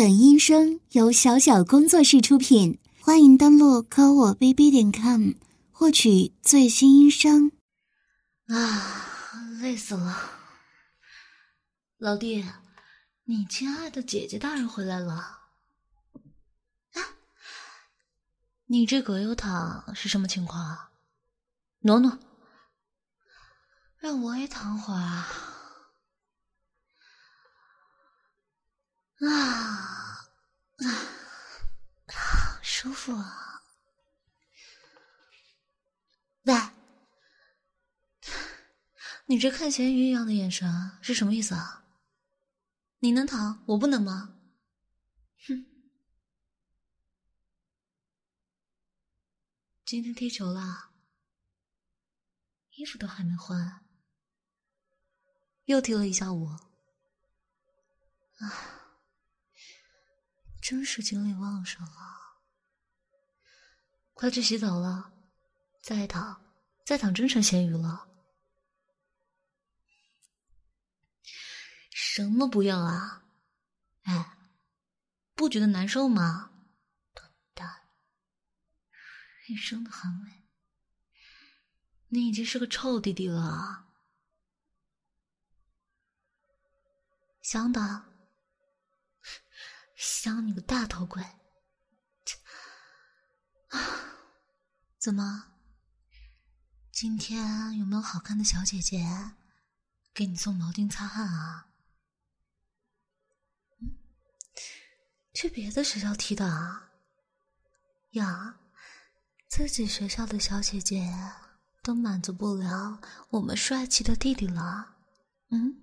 本音声由小小工作室出品，欢迎登录科我 bb 点 com 获取最新音声。啊，累死了！老弟，你亲爱的姐姐大人回来了。啊，你这葛优躺是什么情况啊？挪挪，让我也躺会儿啊。啊服！喂，你这看咸鱼一样的眼神是什么意思啊？你能躺，我不能吗？哼！今天踢球了，衣服都还没换，又踢了一下午。啊！真是精力旺盛啊！快去洗澡了，再躺再躺真成咸鱼了。什么不要啊？哎，不觉得难受吗？笨蛋，一身的汗味，你已经是个臭弟弟了，想打。想你个大头鬼！啊，怎么？今天有没有好看的小姐姐给你送毛巾擦汗啊？嗯，去别的学校踢的啊？呀，自己学校的小姐姐都满足不了我们帅气的弟弟了？嗯？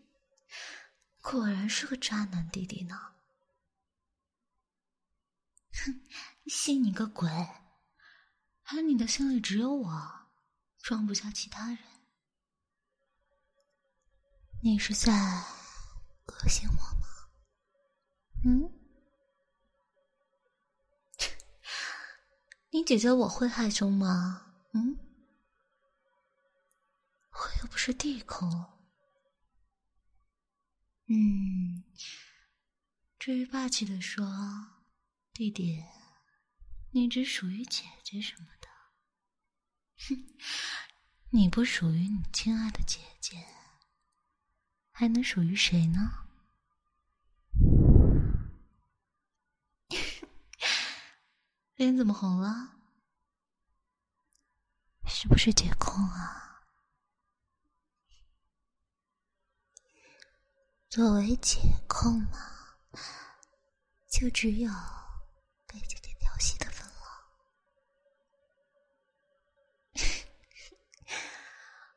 果然是个渣男弟弟呢！哼，信你个鬼！而你的心里只有我，装不下其他人。你是在恶心我吗？嗯？你姐姐我会害羞吗？嗯？我又不是地口。嗯，至于霸气的说，弟弟，你只属于姐姐什么的，哼，你不属于你亲爱的姐姐，还能属于谁呢？脸怎么红了？是不是解控啊？作为姐控嘛，就只有被姐姐调戏的份了。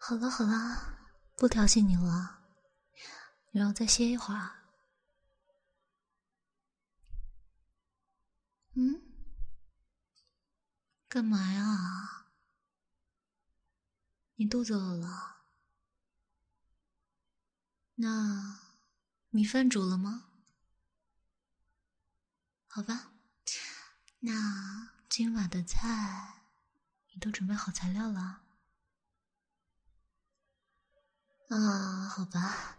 好了好了，不调戏你了，你让我再歇一会儿。嗯？干嘛呀？你肚子饿了？那？米饭煮了吗？好吧，那今晚的菜你都准备好材料了？啊，好吧，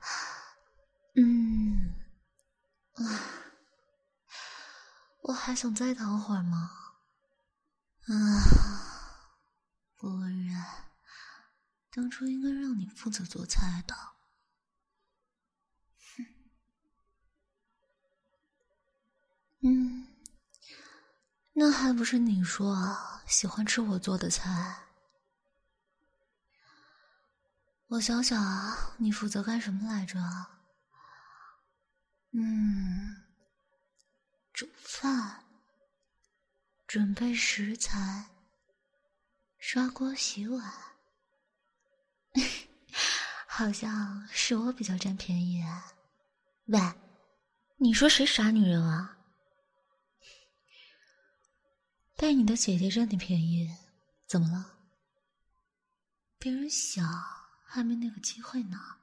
嗯，啊，我还想再躺会儿吗？啊，果然，当初应该让你负责做菜的。哼嗯，那还不是你说喜欢吃我做的菜？我想想啊，你负责干什么来着？嗯，煮饭、准备食材、刷锅洗碗，好像是我比较占便宜。喂，你说谁傻女人啊？被你的姐姐占你便宜，怎么了？别人想还没那个机会呢。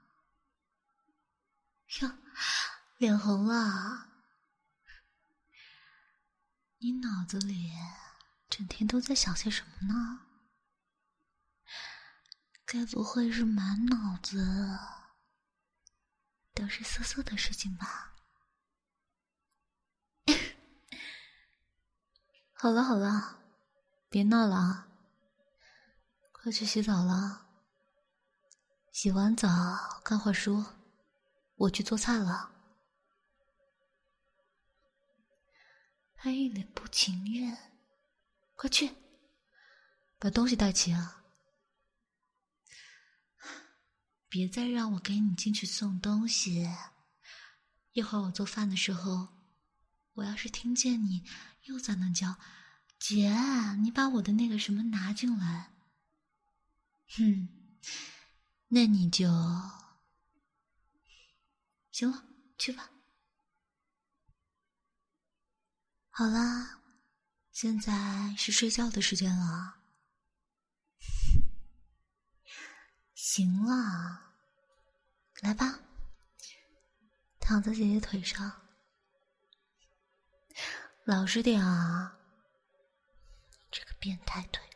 哟，脸红了。你脑子里整天都在想些什么呢？该不会是满脑子都是色色的事情吧？好了好了，别闹了。快去洗澡了。洗完澡看会书，我去做菜了。他一脸不情愿，快去，把东西带齐啊！别再让我给你进去送东西。一会儿我做饭的时候，我要是听见你又在那叫“姐”，你把我的那个什么拿进来，哼，那你就行了，去吧。好啦，现在是睡觉的时间了。行了，来吧，躺在姐姐腿上，老实点啊，这个变态腿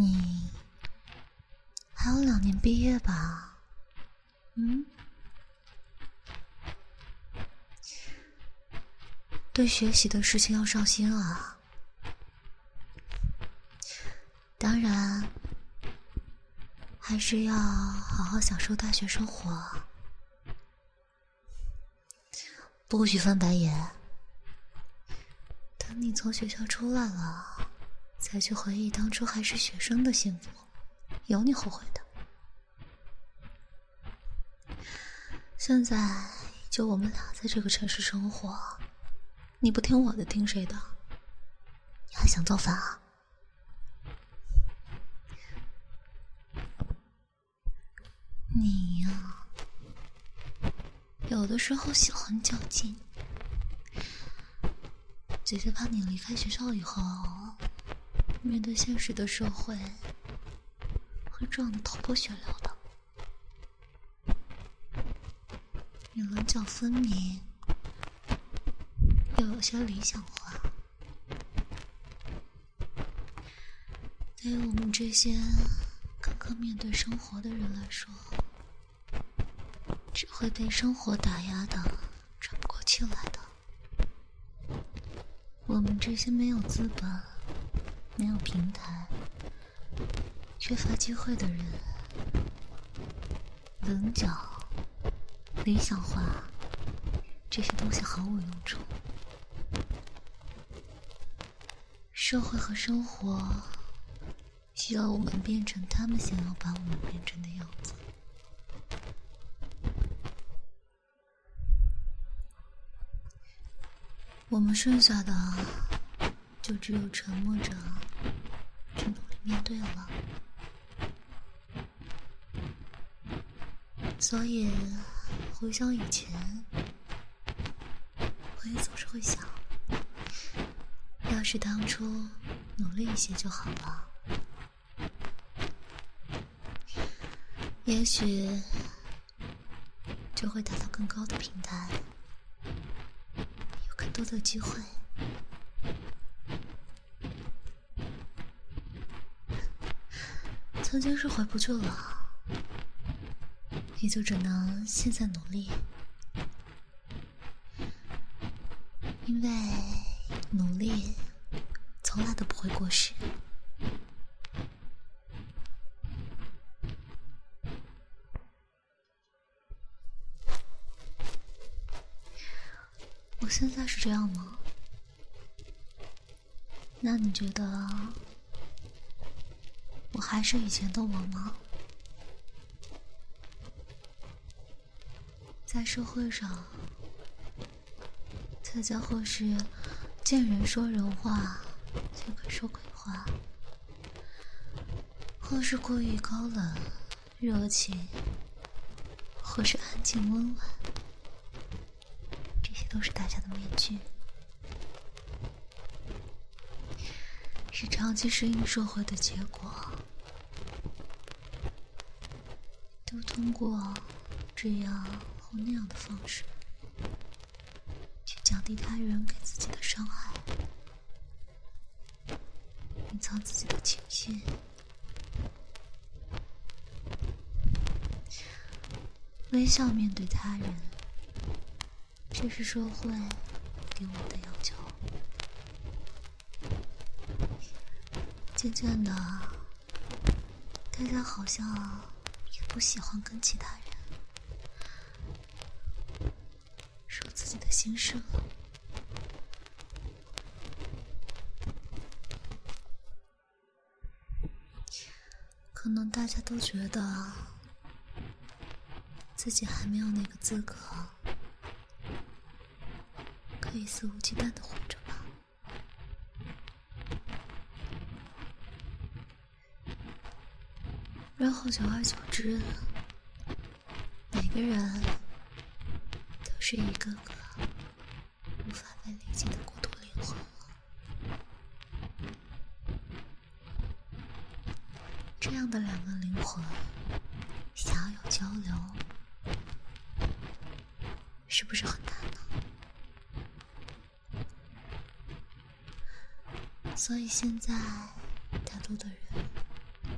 你还有两年毕业吧？嗯，对学习的事情要上心啊。当然，还是要好好享受大学生活，不许翻白眼。等你从学校出来了。再去回忆当初还是学生的幸福，有你后悔的。现在就我们俩在这个城市生活，你不听我的，听谁的？你还想造反啊？你呀，有的时候喜欢较劲。姐姐怕你离开学校以后。面对现实的社会，会撞得头破血流的。你棱角分明，又有些理想化。对于我们这些刚刚面对生活的人来说，只会被生活打压的喘不过气来的。我们这些没有资本。没有平台、缺乏机会的人，棱角、理想化这些东西毫无用处。社会和生活需要我们变成他们想要把我们变成的样子。我们剩下的就只有沉默着。面对了，所以回想以前，我也总是会想，要是当初努力一些就好了，也许就会达到更高的平台，有更多的机会。曾经是回不去了，也就只能现在努力，因为努力从来都不会过时。我现在是这样吗？那你觉得？我还是以前的我吗？在社会上，大家或是见人说人话，见鬼说鬼话，或是过于高冷、热情，或是安静温婉，这些都是大家的面具。是长期适应社会的结果。都通过这样或那样的方式，去降低他人给自己的伤害，隐藏自己的情绪，微笑面对他人，这是社会给我的要求。渐渐的，大家好像……不喜欢跟其他人说自己的心事了，可能大家都觉得自己还没有那个资格，可以肆无忌惮的活着。然后久而久之，每个人都是一个个无法被理解的孤独灵魂。这样的两个灵魂想要有交流，是不是很难呢？所以现在，大多的人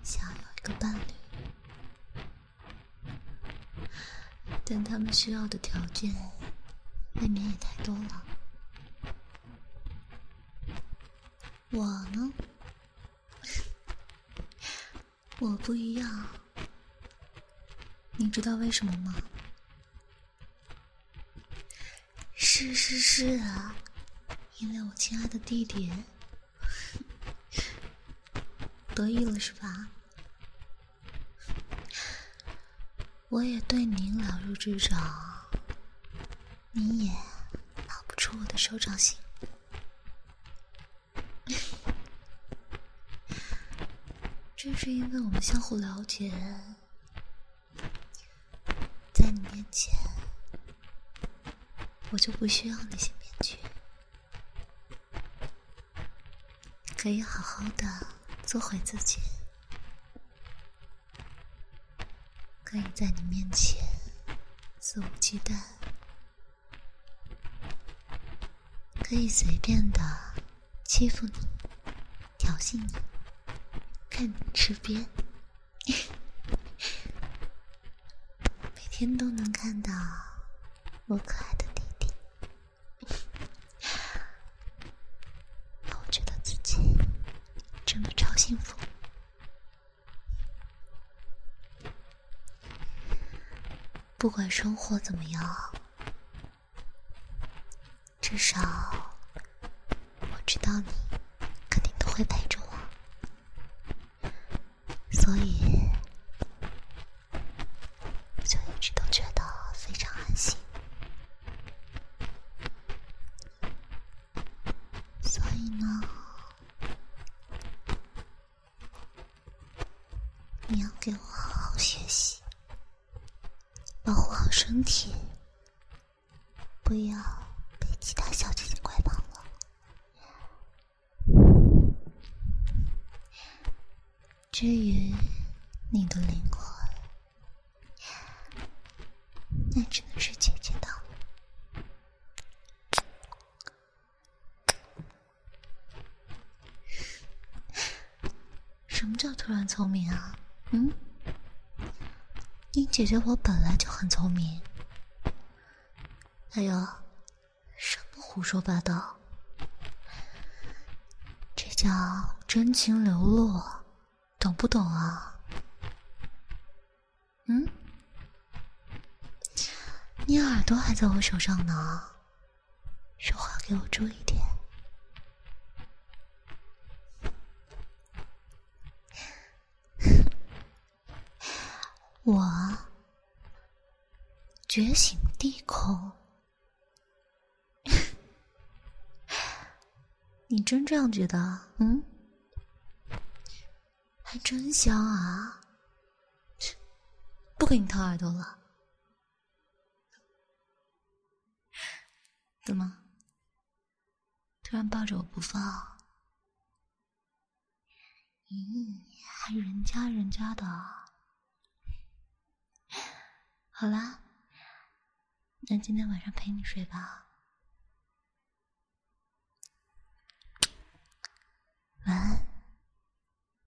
想要有一个伴侣。但他们需要的条件未免也太多了。我呢，我不一样。你知道为什么吗？是是是啊，因为我亲爱的弟弟得意了，是吧？我也对您了如指掌，你也逃不出我的手掌心。正是因为我们相互了解，在你面前，我就不需要那些面具，可以好好的做回自己。可以在你面前肆无忌惮，可以随便的欺负你、挑衅你、看你吃瘪，每天都能看到我可爱的不管生活怎么样，至少我知道你肯定都会陪着我，所以我就一直都觉得非常安心。所以呢，你要给我好好学习。保护好身体，不要被其他小姐姐拐跑了。至于你的灵魂，那只能是姐姐的。什么叫突然聪明啊？嗯？姐姐我本来就很聪明，哎呦，什么胡说八道？这叫真情流露，懂不懂啊？嗯？你耳朵还在我手上呢，说话给我注意点。我觉醒地空，你真这样觉得？嗯，还真香啊！不给你掏耳朵了，怎么突然抱着我不放？咦，还人家人家的。好啦那今天晚上陪你睡吧。晚安。